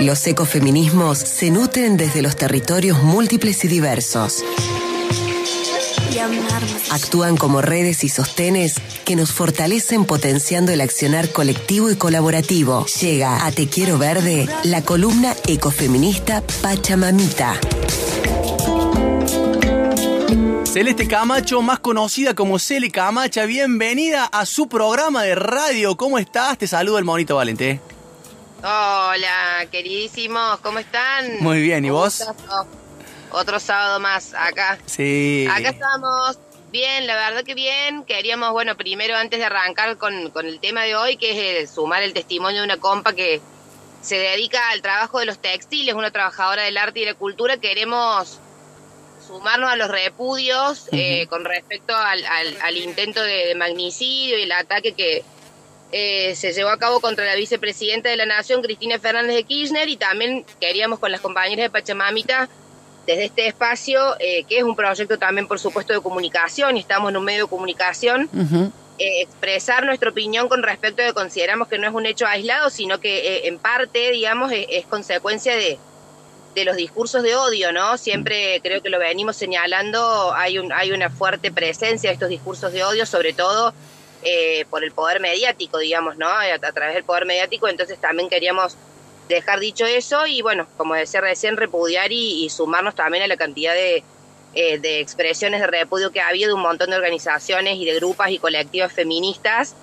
Los ecofeminismos se nutren desde los territorios múltiples y diversos. Actúan como redes y sostenes que nos fortalecen potenciando el accionar colectivo y colaborativo. Llega a Te Quiero Verde la columna ecofeminista Pachamamita. Celeste Camacho, más conocida como Cele Camacha, bienvenida a su programa de radio. ¿Cómo estás? Te saludo el monito Valente. Hola, queridísimos, ¿cómo están? Muy bien, ¿y vos? Otro sábado más acá. Sí. Acá estamos. Bien, la verdad que bien. Queríamos, bueno, primero antes de arrancar con, con el tema de hoy, que es sumar el testimonio de una compa que se dedica al trabajo de los textiles, una trabajadora del arte y de la cultura, queremos sumarnos a los repudios eh, con respecto al, al, intento de, magnicidio y el ataque que eh, se llevó a cabo contra la vicepresidenta de la Nación, Cristina Fernández de Kirchner, y también queríamos con las compañeras de Pachamamita, desde este espacio, eh, que es un proyecto también, por supuesto, de comunicación, y estamos en un medio de comunicación, expresar nuestra opinión con respecto a que consideramos que no es un hecho aislado, sino que en parte, digamos, es consecuencia de de los discursos de odio, ¿no? Siempre creo que lo venimos señalando, hay, un, hay una fuerte presencia de estos discursos de odio, sobre todo eh, por el poder mediático, digamos, ¿no? A, través del poder mediático, entonces también queríamos dejar dicho eso y bueno, como decía recién, repudiar y, sumarnos también a la cantidad de, eh, de expresiones de repudio que ha habido de un montón de organizaciones y de grupos y colectivas feministas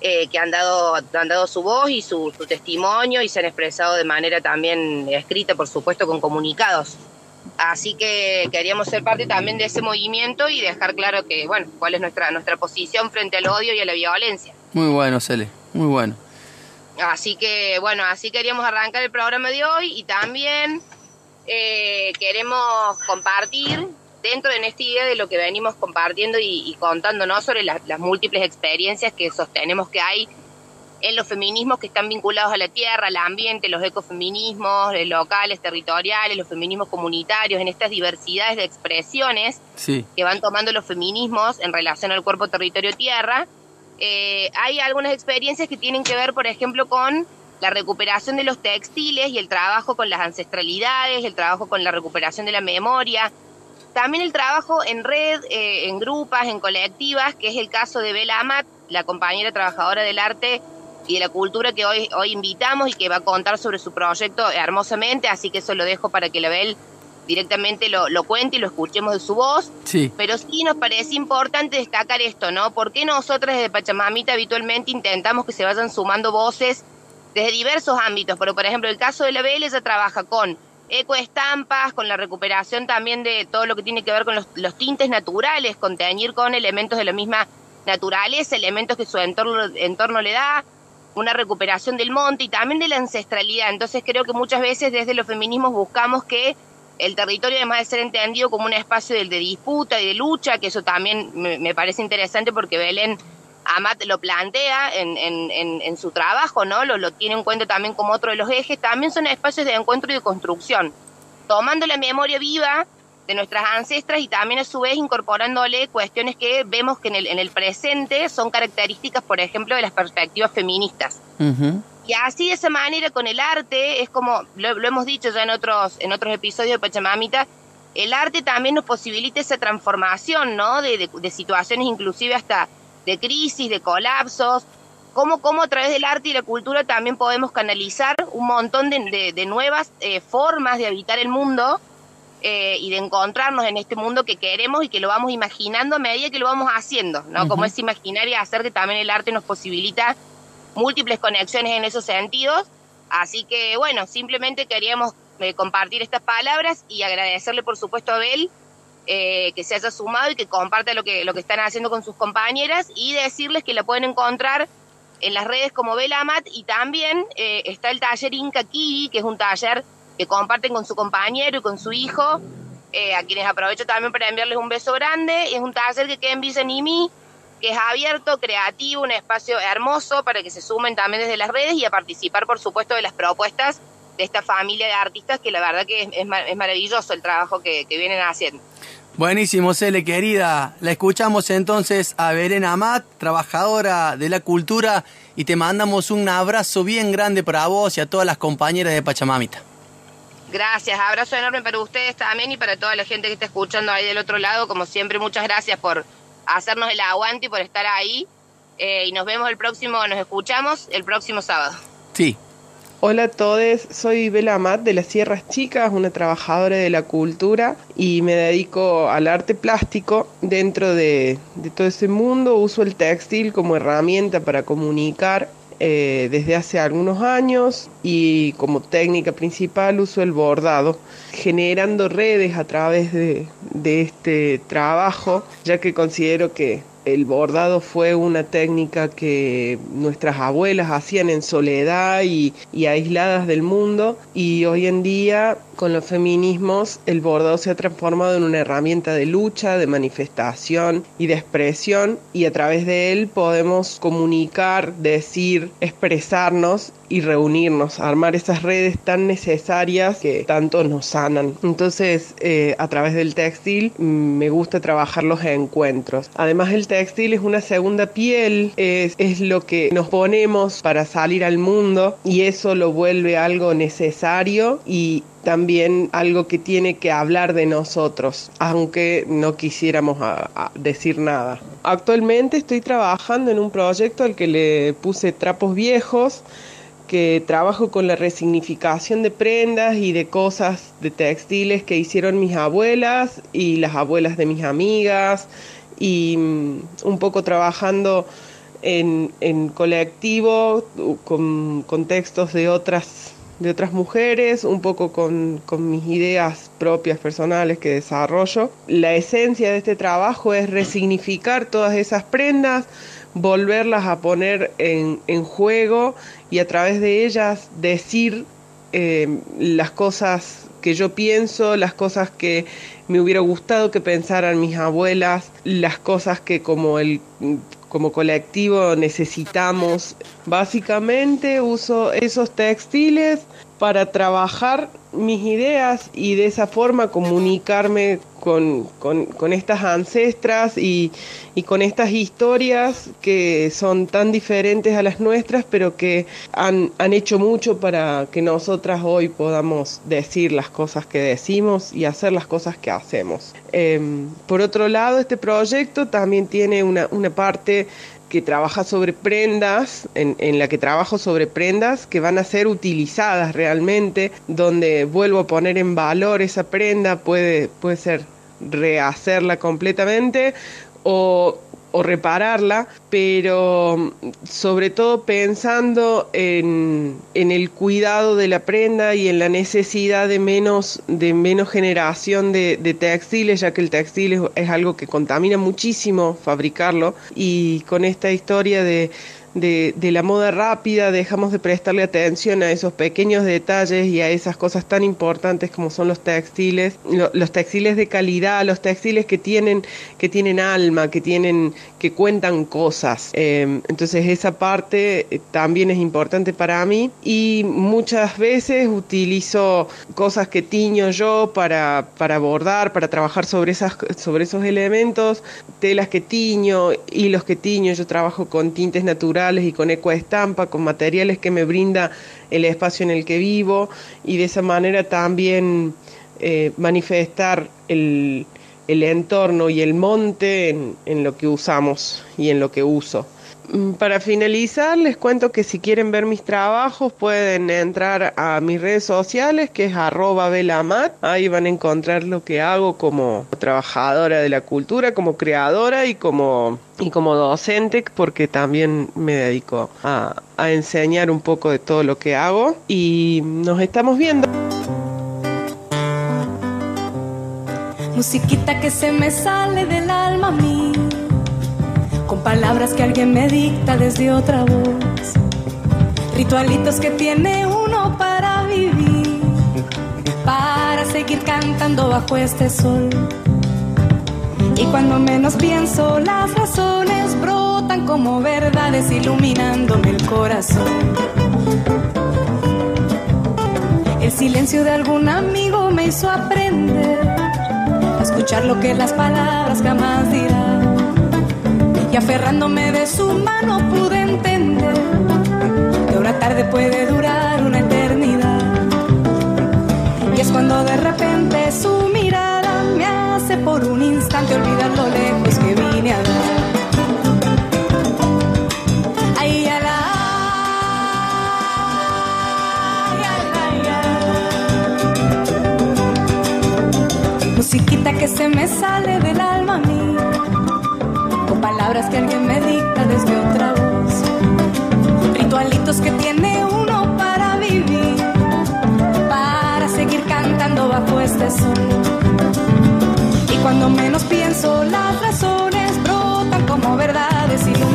eh, que han dado, han dado su voz y su, testimonio y se han expresado de manera también escrita, por supuesto, con comunicados. Así que queríamos ser parte también de ese movimiento y dejar claro que, bueno, cuál es nuestra, nuestra posición frente al odio y a la violencia. Muy bueno, Cele, muy bueno. Así que, bueno, así queríamos arrancar el programa de hoy y también eh, queremos compartir dentro de esta idea de lo que venimos compartiendo y, contando, ¿no? Sobre las múltiples experiencias que sostenemos que hay en los feminismos que están vinculados a la tierra, al ambiente, los ecofeminismos locales, territoriales, los feminismos comunitarios, en estas diversidades de expresiones que van tomando los feminismos en relación al cuerpo territorio-tierra. Eh, hay algunas experiencias que tienen que ver, por ejemplo, con la recuperación de los textiles y el trabajo con las ancestralidades, el trabajo con la recuperación de la memoria, también el trabajo en red, eh, en grupas, en colectivas, que es el caso de Bela Amat, la compañera trabajadora del arte y de la cultura que hoy, hoy invitamos y que va a contar sobre su proyecto hermosamente, así que eso lo dejo para que la Bel directamente lo, lo cuente y lo escuchemos de su voz. Sí. Pero sí nos parece importante destacar esto, ¿no? Porque nosotras desde Pachamamita habitualmente intentamos que se vayan sumando voces desde diversos ámbitos, pero por ejemplo el caso de la Bel, ella trabaja con ecoestampas, con la recuperación también de todo lo que tiene que ver con los, tintes naturales, con teñir con elementos de la misma naturaleza, elementos que su entorno, entorno le da, una recuperación del monte y también de la ancestralidad. Entonces creo que muchas veces desde los feminismos buscamos que el territorio, además de ser entendido como un espacio de, disputa y de lucha, que eso también me parece interesante porque Belén Amat lo plantea en, en, en, su trabajo, ¿no? Lo, lo, tiene en cuenta también como otro de los ejes, también son espacios de encuentro y de construcción, tomando la memoria viva de nuestras ancestras y también a su vez incorporándole cuestiones que vemos que en el, en el presente son características, por ejemplo, de las perspectivas feministas. Y así de esa manera con el arte, es como lo, lo, hemos dicho ya en otros, en otros episodios de Pachamamita, el arte también nos posibilita esa transformación, ¿no? De, de, de situaciones inclusive hasta de crisis, de colapsos, cómo, cómo a través del arte y la cultura también podemos canalizar un montón de, de, nuevas eh, formas de habitar el mundo eh, y de encontrarnos en este mundo que queremos y que lo vamos imaginando a medida que lo vamos haciendo, ¿no? Como es imaginar y hacer que también el arte nos posibilita múltiples conexiones en esos sentidos. Así que, bueno, simplemente queríamos eh, compartir estas palabras y agradecerle, por supuesto, a Abel eh, que se haya sumado y que comparte lo que, lo que están haciendo con sus compañeras y decirles que la pueden encontrar en las redes como Belamat y también eh, está el taller Inca Kiwi, que es un taller que comparten con su compañero y con su hijo, eh, a quienes aprovecho también para enviarles un beso grande. Es un taller que queda en Villa Nimi, que es abierto, creativo, un espacio hermoso para que se sumen también desde las redes y a participar, por supuesto, de las propuestas de esta familia de artistas, que la verdad que es, maravilloso el trabajo que vienen haciendo. Buenísimo, Cele, querida. La escuchamos entonces a Verena Amat, trabajadora de la cultura y te mandamos un abrazo bien grande para vos y a todas las compañeras de Pachamamita. Gracias, abrazo enorme para ustedes también y para toda la gente que está escuchando ahí del otro lado. Como siempre, muchas gracias por hacernos el aguante y por estar ahí. Eh, y nos vemos el próximo, nos escuchamos el próximo sábado. Sí. Hola a todos, soy Bela Amat de las Sierras Chicas, una trabajadora de la cultura y me dedico al arte plástico. Dentro de, de todo ese mundo uso el textil como herramienta para comunicar eh, desde hace algunos años y como técnica principal uso el bordado, generando redes a través de, de este trabajo, ya que considero que el bordado fue una técnica que nuestras abuelas hacían en soledad y, y, aisladas del mundo y hoy en día con los feminismos el bordado se ha transformado en una herramienta de lucha, de manifestación y de expresión y a través de él podemos comunicar, decir, expresarnos y reunirnos, armar esas redes tan necesarias que tanto nos sanan. Entonces, eh, a través del textil mm, me gusta trabajar los encuentros. Además, el textil es una segunda piel, es, es lo que nos ponemos para salir al mundo y eso lo vuelve algo necesario y, también algo que tiene que hablar de nosotros, aunque no quisiéramos decir nada. Actualmente estoy trabajando en un proyecto al que le puse trapos viejos, que trabajo con la resignificación de prendas y de cosas de textiles que hicieron mis abuelas y las abuelas de mis amigas y mm, un poco trabajando en, en colectivo con, con textos de otras de otras mujeres, un poco con, mis ideas propias personales que desarrollo. La esencia de este trabajo es resignificar todas esas prendas, volverlas a poner en, juego y a través de ellas decir eh, las cosas que yo pienso, las cosas que me hubiera gustado que pensaran mis abuelas, las cosas que como el como colectivo necesitamos. Básicamente uso esos textiles para trabajar mis ideas y de esa forma comunicarme con, estas ancestras y, con estas historias que son tan diferentes a las nuestras, pero que han, hecho mucho para que nosotras hoy podamos decir las cosas que decimos y hacer las cosas que hacemos. Em, por otro lado, este proyecto también tiene una, una parte que trabaja sobre prendas, en, la que trabajo sobre prendas que van a ser utilizadas realmente, donde vuelvo a poner en valor esa prenda, puede, puede ser rehacerla completamente o o repararla, pero sobre todo pensando en, el cuidado de la prenda y en la necesidad de menos, de menos generación de, textiles, ya que el textil es algo que contamina muchísimo fabricarlo, y con esta historia de de, la moda rápida, dejamos de prestarle atención a esos pequeños detalles y a esas cosas tan importantes como son los textiles, los textiles de calidad, los textiles que tienen, que tienen alma, que tienen, que cuentan cosas. Em, entonces esa parte eh, también es importante para mí y muchas veces utilizo cosas que tiño yo para, para bordar, para trabajar sobre, esas, sobre esos elementos, telas que tiño, hilos que tiño, yo trabajo con tintes naturales y con ecoestampa, con materiales que me brinda el espacio en el que vivo y de esa manera también eh, manifestar el, el, entorno y el monte en, en lo que usamos y en lo que uso. Mm, para finalizar, les cuento que si quieren ver mis trabajos pueden entrar a mis redes sociales, que es arroba velamat. Ahí van a encontrar lo que hago como trabajadora de la cultura, como creadora y como, y como docente, porque también me dedico a, a enseñar un poco de todo lo que hago. Y nos estamos viendo. Musiquita que se me sale del alma mía palabras que alguien me dicta desde otra voz, ritualitos que tiene uno para vivir, para seguir cantando bajo este sol. Y cuando menos pienso, las razones brotan como verdades iluminándome el corazón. El silencio de algún amigo me hizo aprender a escuchar lo que las palabras jamás dirán y aferrándome de su mano pude entender tarde puede durar una eternidad. Y es cuando de repente su mirada me hace por un instante olvidar lo lejos que vine a dar. Musiquita que se me sale del alma mía, palabras que alguien me dicta desde otra voz, ritualitos que tiene uno para vivir, para seguir cantando bajo este sol. Y cuando menos pienso, las razones brotan como verdades iluminando